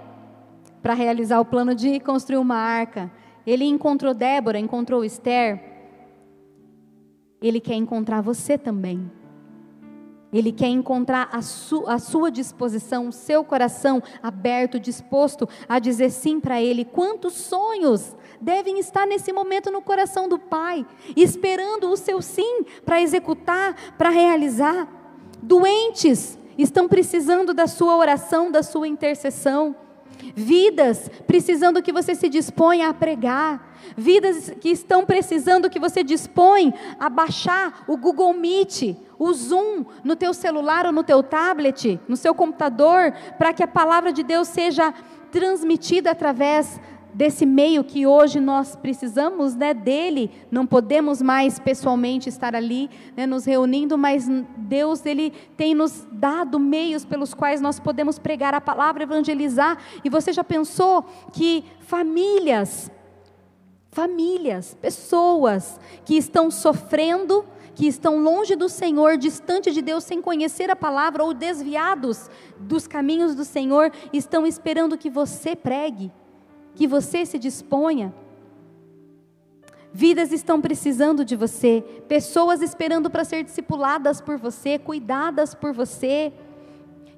Speaker 2: para realizar o plano de construir uma arca. Ele encontrou Débora, encontrou Esther. Ele quer encontrar você também. Ele quer encontrar a, su, a sua disposição, o seu coração aberto, disposto a dizer sim para Ele. Quantos sonhos devem estar nesse momento no coração do Pai, esperando o seu sim para executar, para realizar. Doentes estão precisando da sua oração, da sua intercessão. Vidas precisando que você se disponha a pregar. Vidas que estão precisando que você dispõe a baixar o Google Meet, o Zoom no teu celular ou no teu tablet, no seu computador, para que a palavra de Deus seja transmitida através desse meio que hoje nós precisamos né, dele, não podemos mais pessoalmente estar ali né, nos reunindo, mas Deus ele tem nos dado meios pelos quais nós podemos pregar a palavra, evangelizar. E você já pensou que famílias, famílias, pessoas que estão sofrendo, que estão longe do Senhor, distante de Deus, sem conhecer a palavra ou desviados dos caminhos do Senhor, estão esperando que você pregue que você se disponha. Vidas estão precisando de você, pessoas esperando para ser discipuladas por você, cuidadas por você.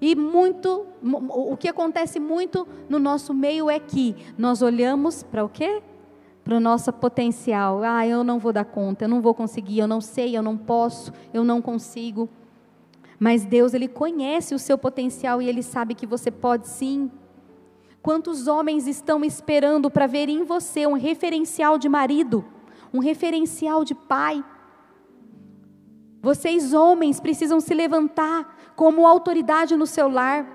Speaker 2: E muito, o que acontece muito no nosso meio é que nós olhamos para o quê? Para o nosso potencial. Ah, eu não vou dar conta, eu não vou conseguir, eu não sei, eu não posso, eu não consigo. Mas Deus, Ele conhece o seu potencial e Ele sabe que você pode sim. Quantos homens estão esperando para ver em você um referencial de marido, um referencial de pai? Vocês, homens, precisam se levantar como autoridade no seu lar,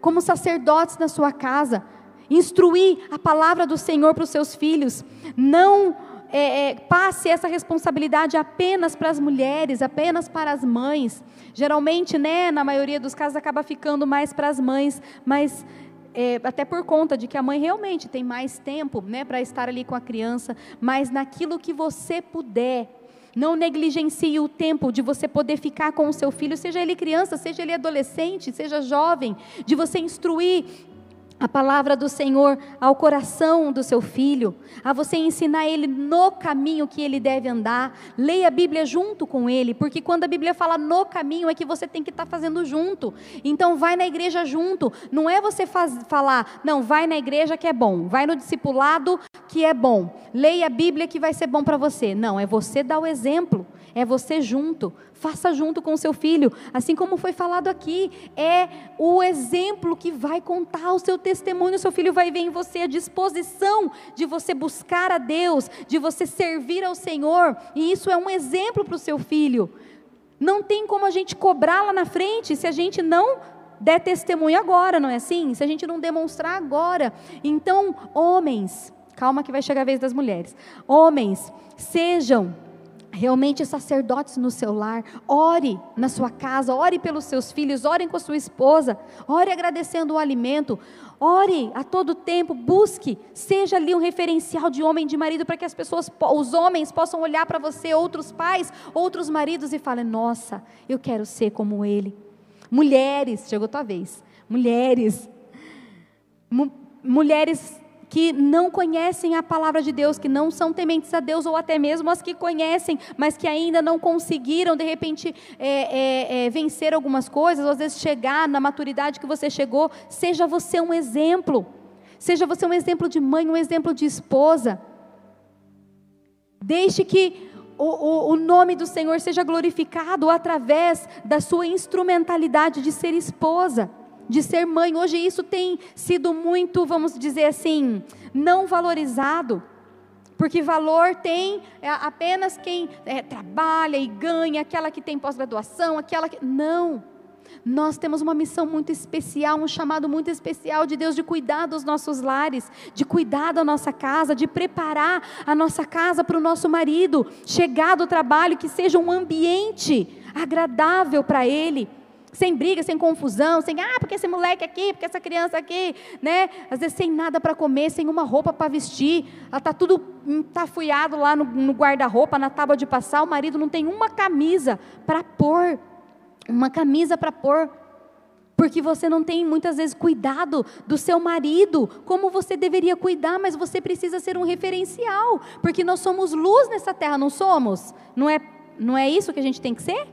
Speaker 2: como sacerdotes na sua casa, instruir a palavra do Senhor para os seus filhos. Não é, é, passe essa responsabilidade apenas para as mulheres, apenas para as mães. Geralmente, né, na maioria dos casos, acaba ficando mais para as mães, mas é, até por conta de que a mãe realmente tem mais tempo né, para estar ali com a criança, mas naquilo que você puder, não negligencie o tempo de você poder ficar com o seu filho, seja ele criança, seja ele adolescente, seja jovem, de você instruir a palavra do Senhor ao coração do seu filho, a você ensinar ele no caminho que ele deve andar. Leia a Bíblia junto com ele, porque quando a Bíblia fala no caminho é que você tem que estar tá fazendo junto. Então vai na igreja junto. Não é você faz, falar, não, vai na igreja que é bom, vai no discipulado que é bom. Leia a Bíblia que vai ser bom para você. Não, é você dar o exemplo é você junto, faça junto com o seu filho, assim como foi falado aqui, é o exemplo que vai contar o seu testemunho, o seu filho vai ver em você a disposição de você buscar a Deus, de você servir ao Senhor, e isso é um exemplo para o seu filho. Não tem como a gente cobrar lá na frente se a gente não der testemunho agora, não é assim? Se a gente não demonstrar agora. Então, homens, calma que vai chegar a vez das mulheres. Homens, sejam realmente sacerdotes no seu lar, ore na sua casa, ore pelos seus filhos, ore com a sua esposa, ore agradecendo o alimento, ore a todo tempo, busque, seja ali um referencial de homem, de marido, para que as pessoas, os homens possam olhar para você, outros pais, outros maridos e falem: Nossa, eu quero ser como ele. Mulheres, chegou a tua vez, mulheres, mulheres que não conhecem a palavra de Deus, que não são tementes a Deus, ou até mesmo as que conhecem, mas que ainda não conseguiram, de repente, é, é, é, vencer algumas coisas, ou às vezes chegar na maturidade que você chegou, seja você um exemplo. Seja você um exemplo de mãe, um exemplo de esposa. Deixe que o, o, o, nome do Senhor seja glorificado através da sua instrumentalidade de ser esposa de ser mãe. Hoje isso tem sido muito, vamos dizer assim, não valorizado. Porque valor tem é, apenas quem é, trabalha e ganha, aquela que tem pós-graduação, aquela que. Não. Nós temos uma missão muito especial, um chamado muito especial de Deus de cuidar dos nossos lares, de cuidar da nossa casa, de preparar a nossa casa para o nosso marido, chegar do trabalho, que seja um ambiente agradável para ele sem briga, sem confusão, sem, ah, porque esse moleque aqui, porque essa criança aqui, né? Às vezes sem nada para comer, sem uma roupa para vestir, ela está tudo entafuiado lá no, no guarda-roupa, na tábua de passar, o marido não tem uma camisa para pôr uma camisa para pôr. Porque você não tem muitas vezes cuidado do seu marido, como você deveria cuidar, mas você precisa ser um referencial, porque nós somos luz nessa terra, não somos? Não é, não é isso que a gente tem que ser?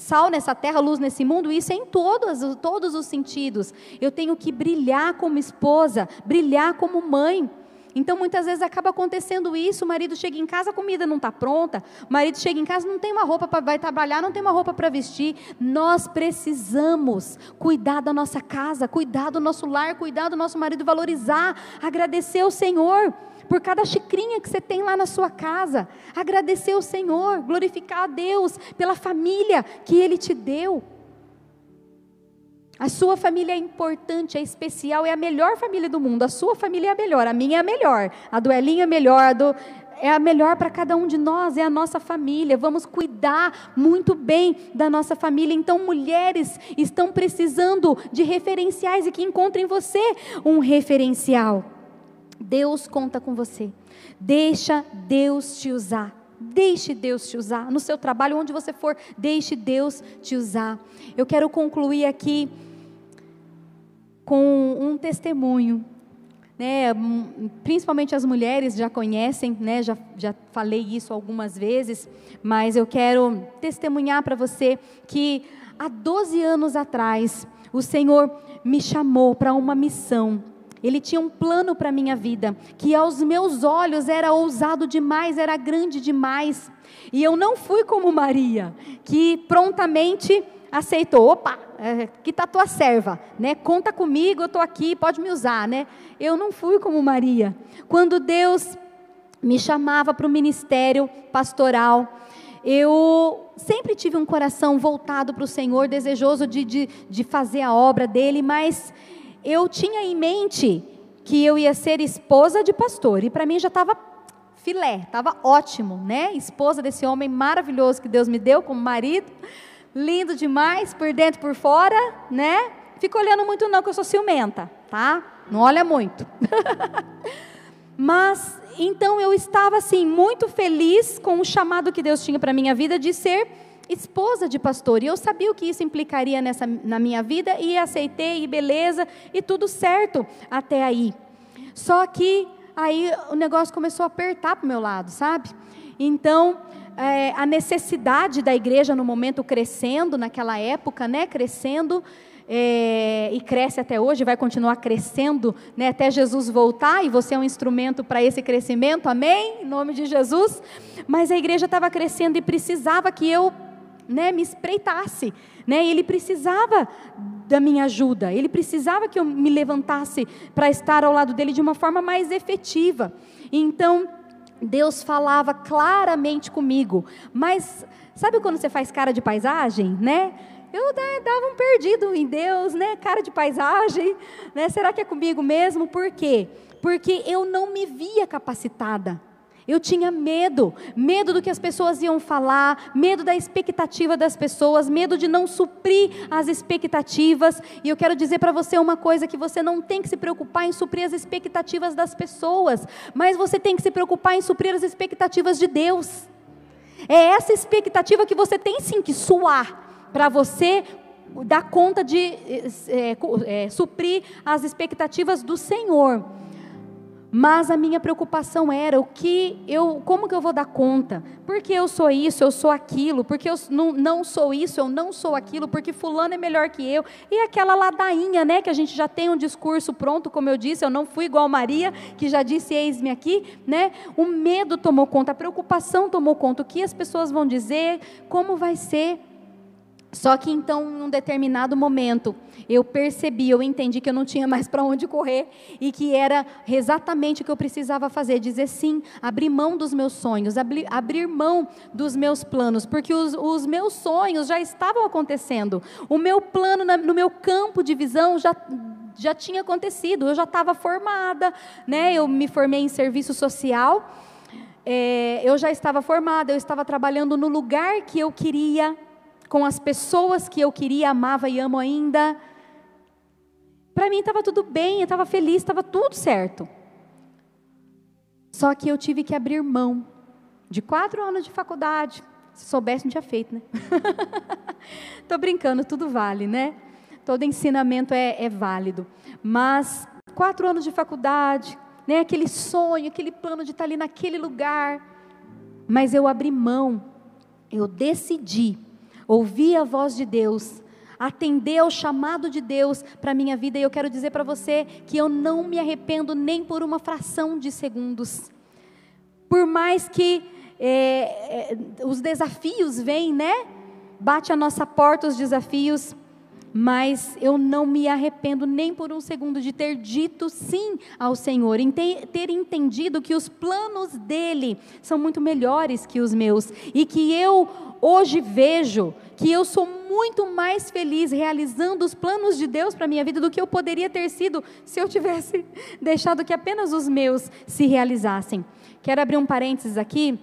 Speaker 2: Sal nessa terra, luz nesse mundo, isso é em todos, todos os sentidos. Eu tenho que brilhar como esposa, brilhar como mãe. Então, muitas vezes acaba acontecendo isso: o marido chega em casa, a comida não está pronta, o marido chega em casa, não tem uma roupa para vai trabalhar, não tem uma roupa para vestir. Nós precisamos cuidar da nossa casa, cuidar do nosso lar, cuidar do nosso marido, valorizar, agradecer ao Senhor por cada xicrinha que você tem lá na sua casa, agradecer ao Senhor, glorificar a Deus pela família que Ele te deu. A sua família é importante, é especial, é a melhor família do mundo. A sua família é a melhor, a minha é a melhor, a do Elinho é a melhor, a do é a melhor para cada um de nós, é a nossa família. Vamos cuidar muito bem da nossa família. Então, mulheres estão precisando de referenciais e que encontrem em você um referencial. Deus conta com você. Deixa Deus te usar. Deixe Deus te usar. No seu trabalho, onde você for, deixe Deus te usar. Eu quero concluir aqui com um testemunho. Né, principalmente as mulheres já conhecem, né, já, já falei isso algumas vezes, mas eu quero testemunhar para você que há 12 anos atrás o Senhor me chamou para uma missão. Ele tinha um plano para a minha vida, que aos meus olhos era ousado demais, era grande demais. E eu não fui como Maria, que prontamente aceitou, opa, é, que está tua serva, né? Conta comigo, eu estou aqui, pode me usar, né? Eu não fui como Maria. Quando Deus me chamava para o ministério pastoral, eu sempre tive um coração voltado para o Senhor, desejoso de, de, de fazer a obra dele, mas eu tinha em mente que eu ia ser esposa de pastor, e para mim já estava filé, estava ótimo, né? Esposa desse homem maravilhoso que Deus me deu como marido lindo demais, por dentro por fora, né? Fica olhando muito não, que eu sou ciumenta, tá? Não olha muito. <laughs> Mas, então eu estava assim, muito feliz com o chamado que Deus tinha para minha vida de ser esposa de pastor. E eu sabia o que isso implicaria nessa, na minha vida, e aceitei, e beleza, e tudo certo até aí. Só que aí o negócio começou a apertar para o meu lado, sabe? Então, é, a necessidade da igreja no momento crescendo, naquela época, né, crescendo, é, e cresce até hoje, vai continuar crescendo né, até Jesus voltar, e você é um instrumento para esse crescimento, amém? Em nome de Jesus. Mas a igreja estava crescendo e precisava que eu né, me espreitasse, né, ele precisava da minha ajuda, ele precisava que eu me levantasse para estar ao lado dele de uma forma mais efetiva. Então, Deus falava claramente comigo, mas sabe quando você faz cara de paisagem, né? Eu dava um perdido em Deus, né? Cara de paisagem, né? Será que é comigo mesmo? Por quê? Porque eu não me via capacitada. Eu tinha medo, medo do que as pessoas iam falar, medo da expectativa das pessoas, medo de não suprir as expectativas. E eu quero dizer para você uma coisa: que você não tem que se preocupar em suprir as expectativas das pessoas, mas você tem que se preocupar em suprir as expectativas de Deus. É essa expectativa que você tem sim que suar para você dar conta de é, é, suprir as expectativas do Senhor. Mas a minha preocupação era o que eu, como que eu vou dar conta? Porque eu sou isso, eu sou aquilo, porque eu não, não sou isso, eu não sou aquilo, porque fulano é melhor que eu. E aquela ladainha, né, que a gente já tem um discurso pronto, como eu disse, eu não fui igual Maria, que já disse eis-me aqui, né? O medo tomou conta, a preocupação tomou conta, o que as pessoas vão dizer, como vai ser? Só que então, em um determinado momento, eu percebi, eu entendi que eu não tinha mais para onde correr e que era exatamente o que eu precisava fazer: dizer sim, abrir mão dos meus sonhos, abrir, abrir mão dos meus planos, porque os, os, meus sonhos já estavam acontecendo. O meu plano na, no meu campo de visão já, já tinha acontecido, eu já estava formada, né? eu me formei em serviço social. É, eu já estava formada, eu estava trabalhando no lugar que eu queria com as pessoas que eu queria, amava e amo ainda. Para mim estava tudo bem, eu estava feliz, estava tudo certo. Só que eu tive que abrir mão de quatro anos de faculdade. Se soubesse, não tinha feito, né? <laughs> Estou brincando, tudo vale, né? Todo ensinamento é, é válido. Mas quatro anos de faculdade, né? aquele sonho, aquele plano de estar ali naquele lugar. Mas eu abri mão, eu decidi ouvir a voz de Deus, atender ao chamado de Deus para a minha vida, e eu quero dizer para você que eu não me arrependo nem por uma fração de segundos. Por mais que é, é, os desafios vêm, né? Bate a nossa porta os desafios, mas eu não me arrependo nem por um segundo de ter dito sim ao Senhor, em ter, entendido que os planos dele são muito melhores que os meus e que eu hoje vejo que eu sou muito mais feliz realizando os planos de Deus para a minha vida do que eu poderia ter sido se eu tivesse <laughs> deixado que apenas os meus se realizassem. Quero abrir um parênteses aqui,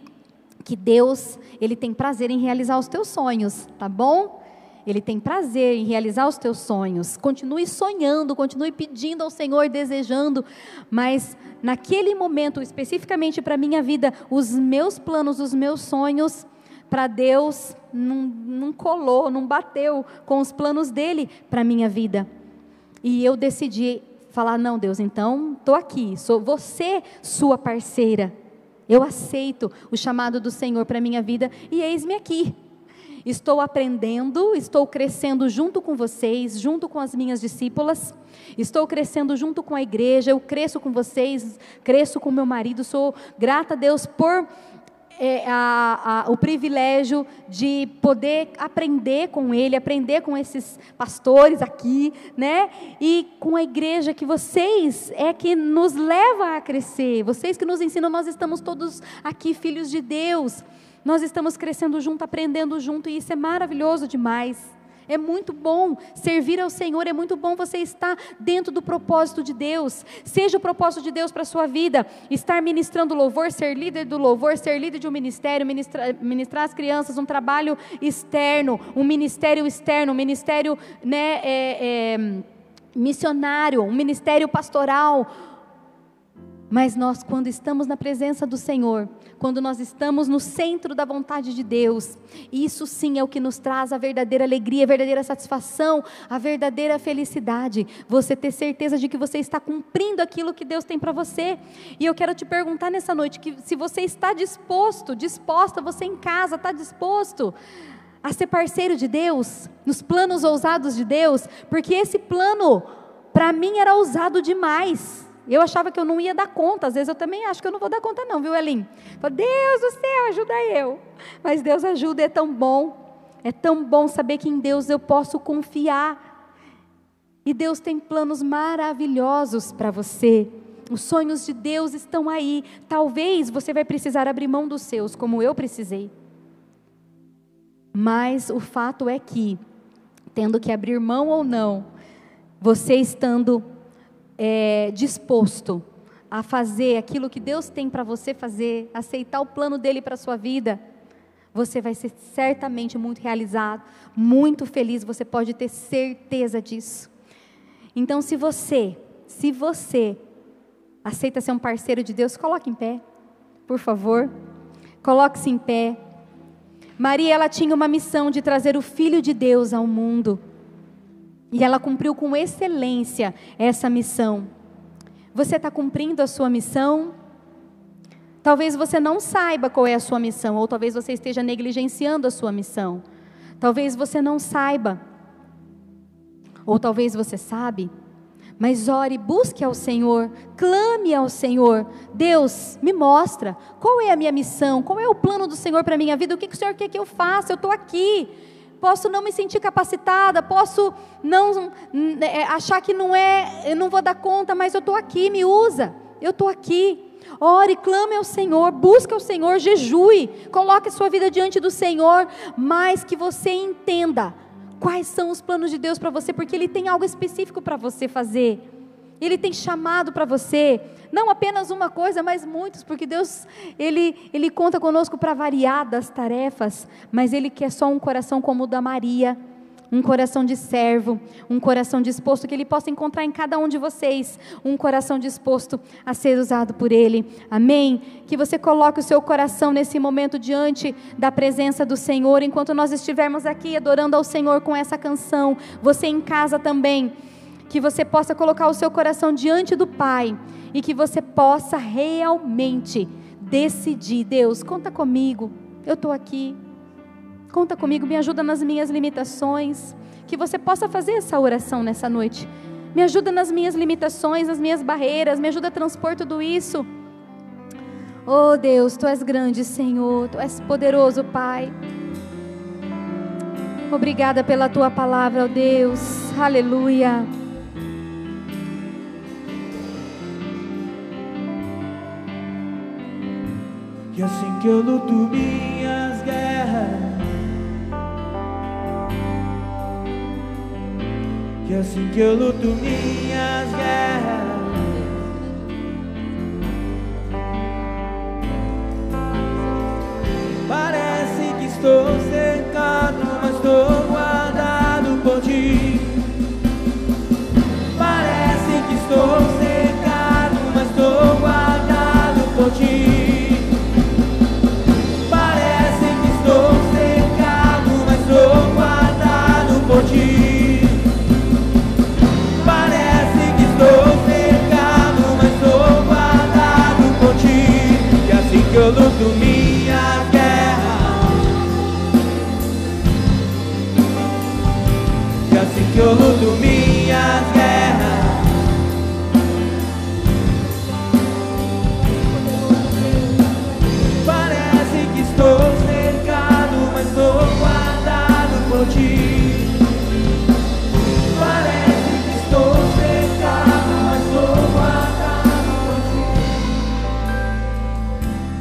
Speaker 2: que Deus, ele tem prazer em realizar os teus sonhos, tá bom? Ele tem prazer em realizar os teus sonhos. Continue sonhando, continue pedindo ao Senhor, desejando, mas naquele momento, especificamente para a minha vida, os meus planos, os meus sonhos, para Deus não, não colou, não bateu com os planos dele para a minha vida. E eu decidi falar: não, Deus, então estou aqui, sou você, sua parceira. Eu aceito o chamado do Senhor para a minha vida e eis-me aqui. Estou aprendendo, estou crescendo junto com vocês, junto com as minhas discípulas. Estou crescendo junto com a igreja, eu cresço com vocês, cresço com meu marido. Sou grata a Deus por é, a, a, o privilégio de poder aprender com ele, aprender com esses pastores aqui, né? E com a igreja que vocês é que nos leva a crescer, vocês que nos ensinam, nós estamos todos aqui, filhos de Deus. Nós estamos crescendo junto, aprendendo junto, e isso é maravilhoso demais. É muito bom servir ao Senhor, é muito bom você estar dentro do propósito de Deus. Seja o propósito de Deus para a sua vida, estar ministrando louvor, ser líder do louvor, ser líder de um ministério, ministrar, ministrar as crianças, um trabalho externo, um ministério externo, um ministério né, é, é, missionário, um ministério pastoral mas nós, quando estamos na presença do Senhor, quando nós estamos no centro da vontade de Deus, isso sim é o que nos traz a verdadeira alegria, a verdadeira satisfação, a verdadeira felicidade. Você ter certeza de que você está cumprindo aquilo que Deus tem para você. E eu quero te perguntar nessa noite que se você está disposto, disposta, você em casa está disposto a ser parceiro de Deus, nos planos ousados de Deus, porque esse plano para mim era ousado demais. Eu achava que eu não ia dar conta, às vezes eu também acho que eu não vou dar conta, não, viu, Elim? Deus do céu, ajuda eu. Mas Deus ajuda, é tão bom. É tão bom saber que em Deus eu posso confiar. E Deus tem planos maravilhosos para você. Os sonhos de Deus estão aí. Talvez você vai precisar abrir mão dos seus, como eu precisei. Mas o fato é que, tendo que abrir mão ou não, você estando é, disposto a fazer aquilo que Deus tem para você fazer, aceitar o plano dele para a sua vida, você vai ser certamente muito realizado, muito feliz, você pode ter certeza disso. Então, se você, se você aceita ser um parceiro de Deus, coloque em pé, por favor. Coloque-se em pé. Maria, ela tinha uma missão de trazer o Filho de Deus ao mundo. E ela cumpriu com excelência essa missão. Você está cumprindo a sua missão? Talvez você não saiba qual é a sua missão, ou talvez você esteja negligenciando a sua missão. Talvez você não saiba, ou talvez você sabe. Mas ore, busque ao Senhor, clame ao Senhor. Deus, me mostra qual é a minha missão, qual é o plano do Senhor para a minha vida, o que, que o Senhor quer que eu faça? Eu estou aqui. Posso não me sentir capacitada, posso não é, achar que não é, eu não vou dar conta, mas eu estou aqui, me usa, eu estou aqui. Ore, clame ao Senhor, busque o Senhor, jejue, coloque a sua vida diante do Senhor, mas que você entenda quais são os planos de Deus para você, porque Ele tem algo específico para você fazer. Ele tem chamado para você, não apenas uma coisa, mas muitos, porque Deus, Ele, Ele conta conosco para variadas tarefas, mas Ele quer só um coração como o da Maria, um coração de servo, um coração disposto, que Ele possa encontrar em cada um de vocês, um coração disposto a ser usado por Ele, amém? Que você coloque o seu coração nesse momento diante da presença do Senhor, enquanto nós estivermos aqui adorando ao Senhor com essa canção, você em casa também que você possa colocar o seu coração diante do Pai e que você possa realmente decidir: Deus, conta comigo, eu estou aqui, conta comigo, me ajuda nas minhas limitações. Que você possa fazer essa oração nessa noite. Me ajuda nas minhas limitações, nas minhas barreiras, me ajuda a transpor tudo isso. Oh Deus, tu és grande, Senhor, tu és poderoso, Pai. Obrigada pela tua palavra, oh Deus. Aleluia.
Speaker 3: E assim que eu luto minhas guerras. E assim que eu luto minhas guerras. Parece que estou cercado,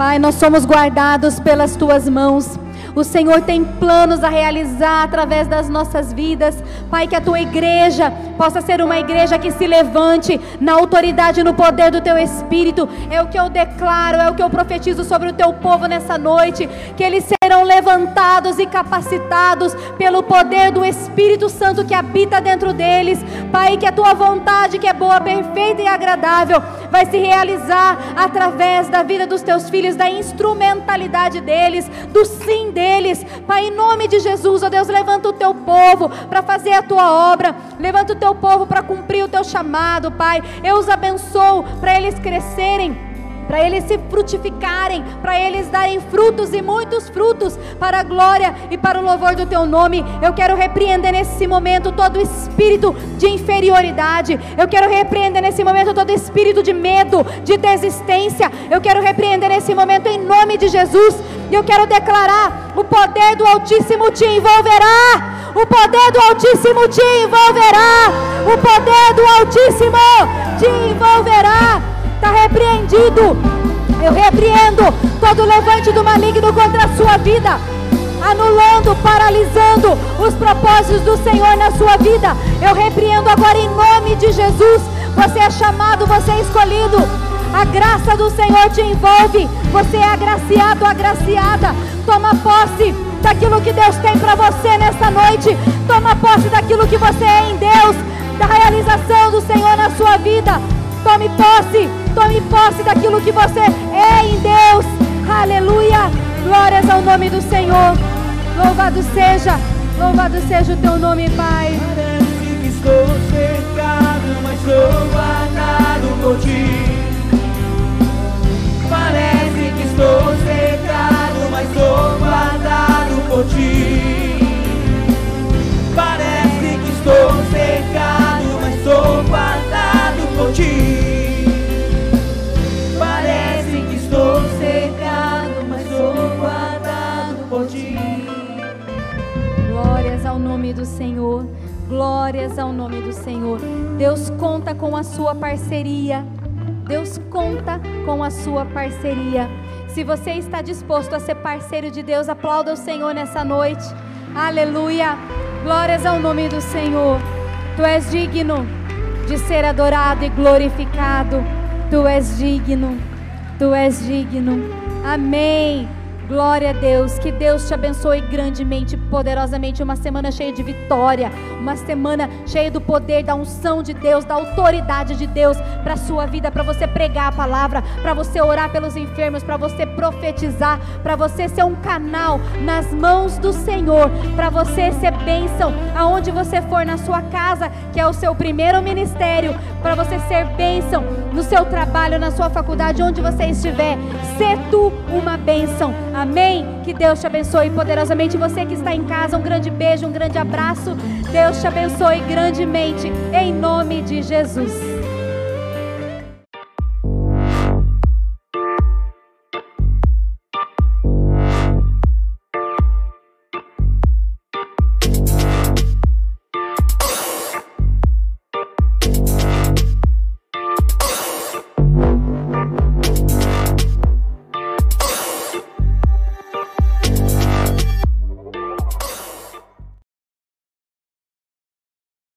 Speaker 2: Pai, nós somos guardados pelas tuas mãos. O Senhor tem planos a realizar através das nossas vidas. Pai, que a tua igreja possa ser uma igreja que se levante na autoridade e no poder do teu Espírito. É o que eu declaro, é o que eu profetizo sobre o teu povo nessa noite. Que eles serão levantados e capacitados pelo poder do Espírito Santo que habita dentro deles. Pai, que a tua vontade, que é boa, perfeita e agradável, vai se realizar através da vida dos teus filhos, da instrumentalidade deles, do sim deles. Pai, em nome de Jesus, ó Deus, levanta o teu povo para fazer a tua obra. Levanta o teu povo para cumprir o teu chamado, Pai. Eu os abençoo para eles crescerem para eles se frutificarem, para eles darem frutos e muitos frutos para a glória e para o louvor do teu nome. Eu quero repreender nesse momento todo espírito de inferioridade. Eu quero repreender nesse momento todo espírito de medo, de desistência. Eu quero repreender nesse momento em nome de Jesus. E eu quero declarar: o poder do Altíssimo te envolverá. O poder do Altíssimo te envolverá. O poder do Altíssimo te envolverá está repreendido. Eu repreendo todo levante do maligno contra a sua vida, anulando, paralisando os propósitos do Senhor na sua vida. Eu repreendo agora em nome de Jesus. Você é chamado, você é escolhido. A graça do Senhor te envolve. Você é agraciado, agraciada. Toma posse daquilo que Deus tem para você nessa noite. Toma posse daquilo que você é em Deus, da realização do Senhor na sua vida. Tome posse, tome posse daquilo que você é em Deus. Aleluia. Glórias ao nome do Senhor. Louvado seja, louvado seja o teu nome, Pai.
Speaker 3: Parece que estou cercado, mas sou guardado por ti. Parece que estou cercado, mas sou guardado por ti.
Speaker 2: Conta com a sua parceria. Deus conta com a sua parceria. Se você está disposto a ser parceiro de Deus, aplauda o Senhor nessa noite. Aleluia. Glórias ao nome do Senhor. Tu és digno de ser adorado e glorificado. Tu és digno. Tu és digno. Amém. Glória a Deus, que Deus te abençoe grandemente, poderosamente. Uma semana cheia de vitória, uma semana cheia do poder, da unção de Deus, da autoridade de Deus para a sua vida, para você pregar a palavra, para você orar pelos enfermos, para você profetizar, para você ser um canal nas mãos do Senhor, para você ser bênção aonde você for na sua casa, que é o seu primeiro ministério, para você ser bênção no seu trabalho, na sua faculdade, onde você estiver. Ser tu uma bênção Amém? Que Deus te abençoe poderosamente. Você que está em casa, um grande beijo, um grande abraço. Deus te abençoe grandemente, em nome de Jesus.